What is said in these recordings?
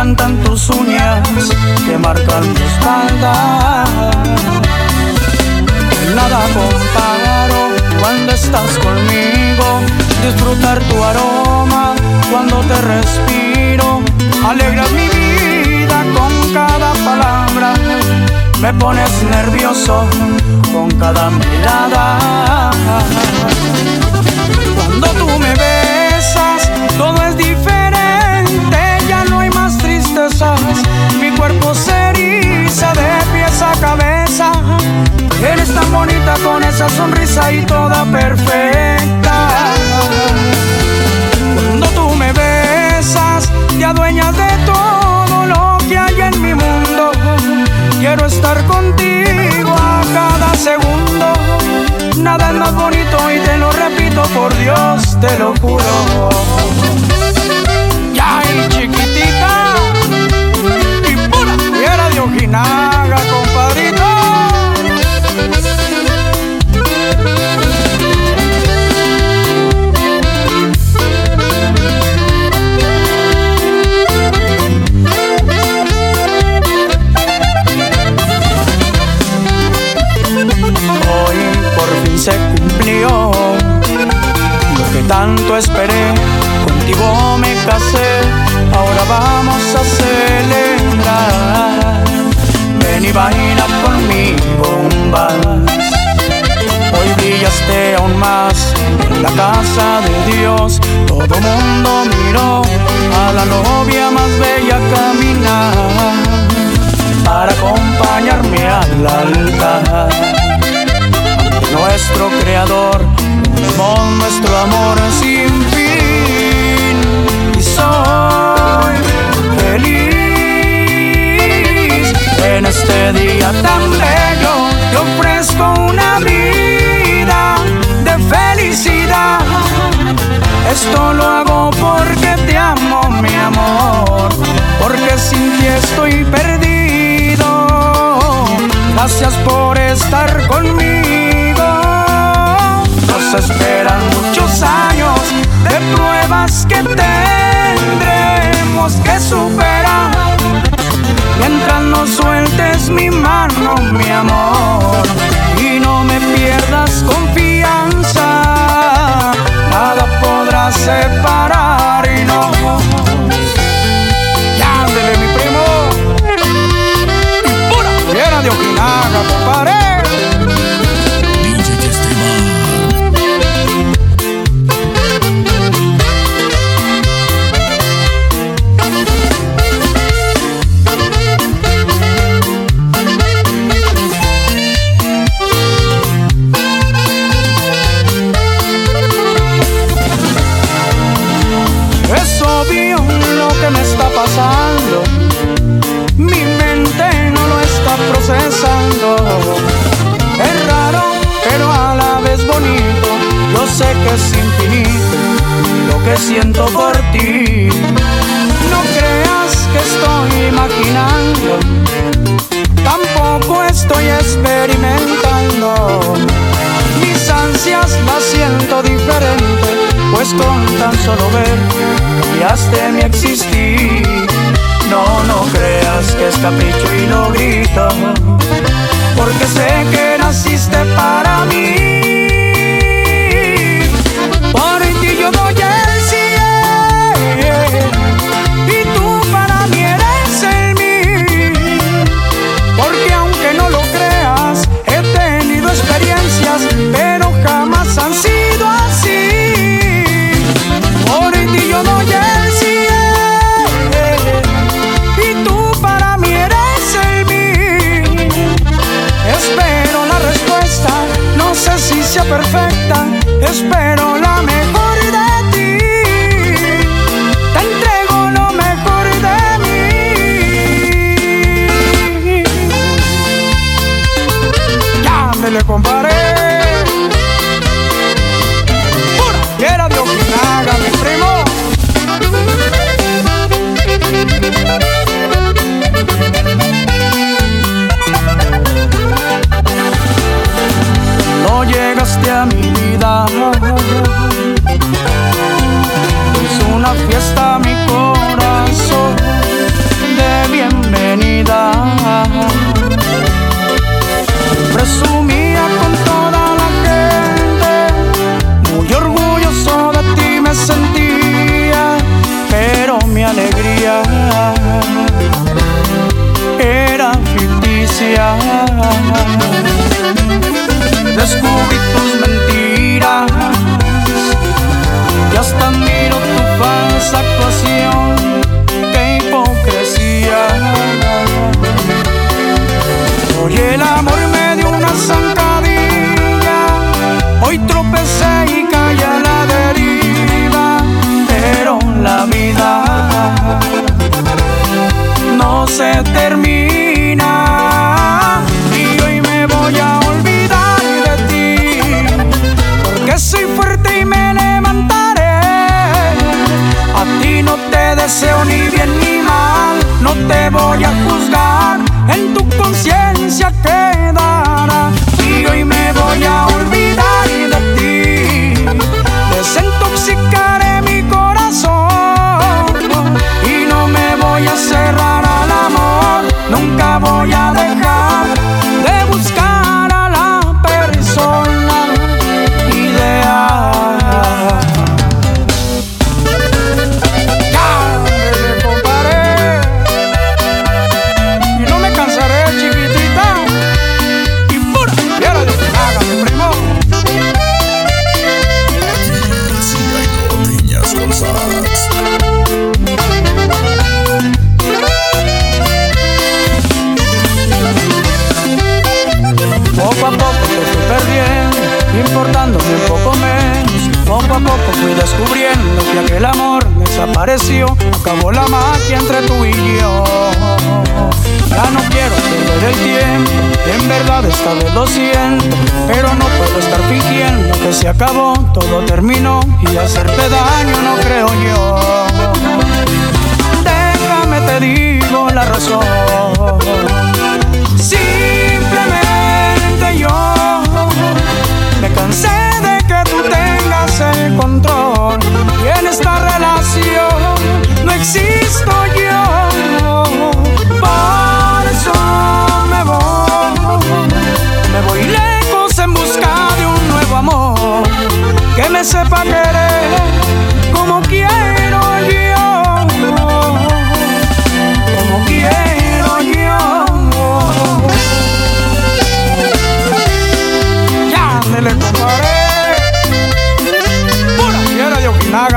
encantan tus uñas que marcan tu espalda. Nada comparo cuando estás conmigo, disfrutar tu aroma cuando te respiro, alegras mi vida con cada palabra, me pones nervioso con cada mirada. Cuando tú me besas, todo es diferente, sonrisa y toda perfecta. Cuando tú me besas, te adueñas de todo lo que hay en mi mundo. Quiero estar contigo a cada segundo. Nada es más bonito y te lo repito, por Dios te lo juro. Contigo me casé, ahora vamos a celebrar. Ven y baila conmigo un vals. Hoy brillaste aún más en la casa de Dios. Todo mundo miró a la novia más bella caminar para acompañarme al altar. Nuestro creador, nuestro amor sin fin esperan muchos años de pruebas que tendremos que superar. Mientras no sueltes mi mano, mi amor, y no me pierdas confianza, nada podrá separar que es infinito lo que siento por ti. No creas que estoy imaginando, tampoco estoy experimentando. Mis ansias las siento diferente, pues con tan solo ver cambiaste mi existir. No, no creas que es capricho y no grito, porque sé que naciste para mí. Espero la mejor de ti. Te entrego lo mejor de mí. Ya me le comparé. Llegaste a mi vida. Es una fiesta mi corazón de bienvenida. Presumía con toda la gente, muy orgulloso de ti me sentía, pero mi alegría era ficticia. Descubrí importándome un poco menos. Poco a poco fui descubriendo que aquel amor desapareció. Acabó la magia entre tú y yo. Ya no quiero perder el tiempo, en verdad vez lo siento. Pero no puedo estar fingiendo que se acabó, todo terminó. Y hacerte daño no creo yo. Déjame te digo la razón. Simplemente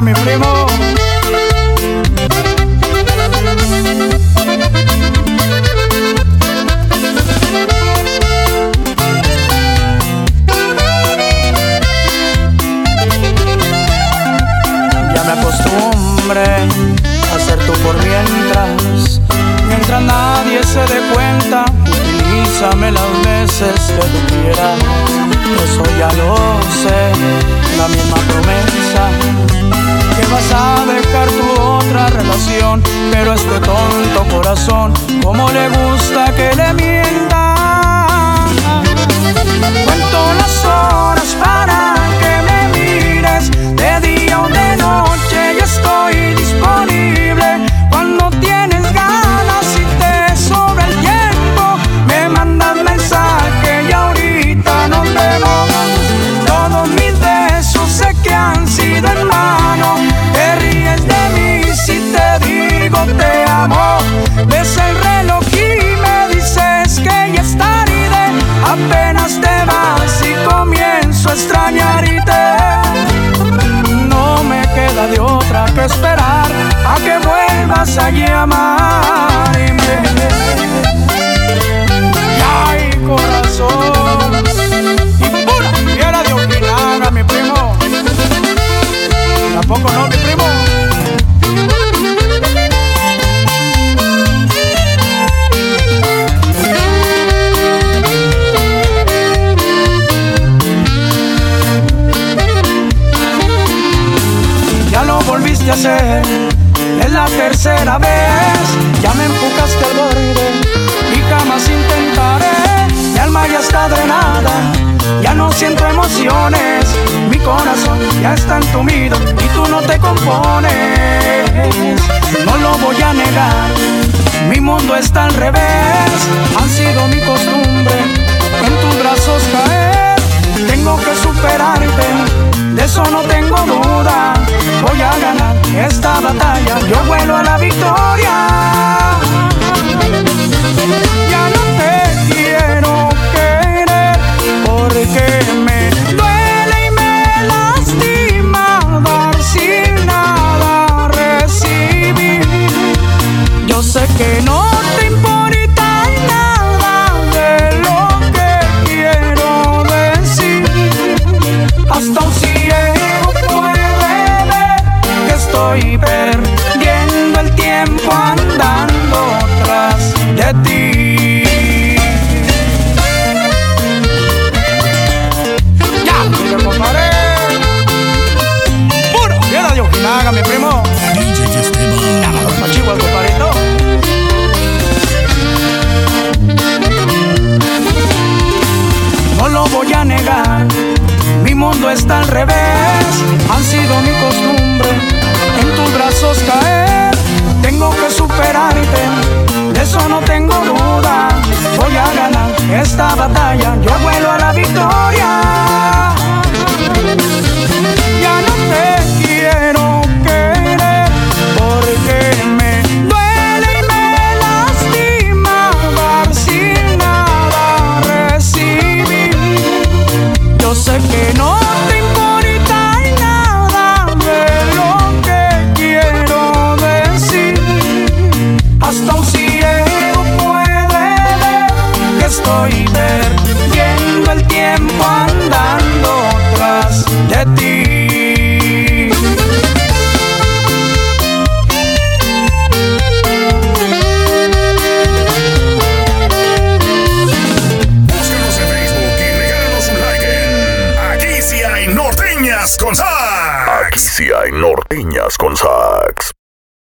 mi primo. Ya me acostumbré a ser tú por mientras, mientras nadie se dé cuenta. Utilízame las veces que tú quieras. Eso ya lo sé, la misma promesa que vas a dejar tu otra relación, pero este tonto corazón, como le gusta que le mientan. Cuento las horas para que me mires de día o de No lo voy a negar, mi mundo está al revés. Ha sido mi costumbre en tus brazos caer. Tengo que superarte, de eso no tengo duda. Voy a ganar esta batalla, yo vuelo a la victoria. De eso no tengo duda. Voy a ganar esta batalla, yo vuelo a la victoria. Perdiendo el tiempo andando tras de ti. Búscanos en Facebook y regálanos un like en Aquí sí hay norteñas con sax. Aquí sí hay norteñas con sax.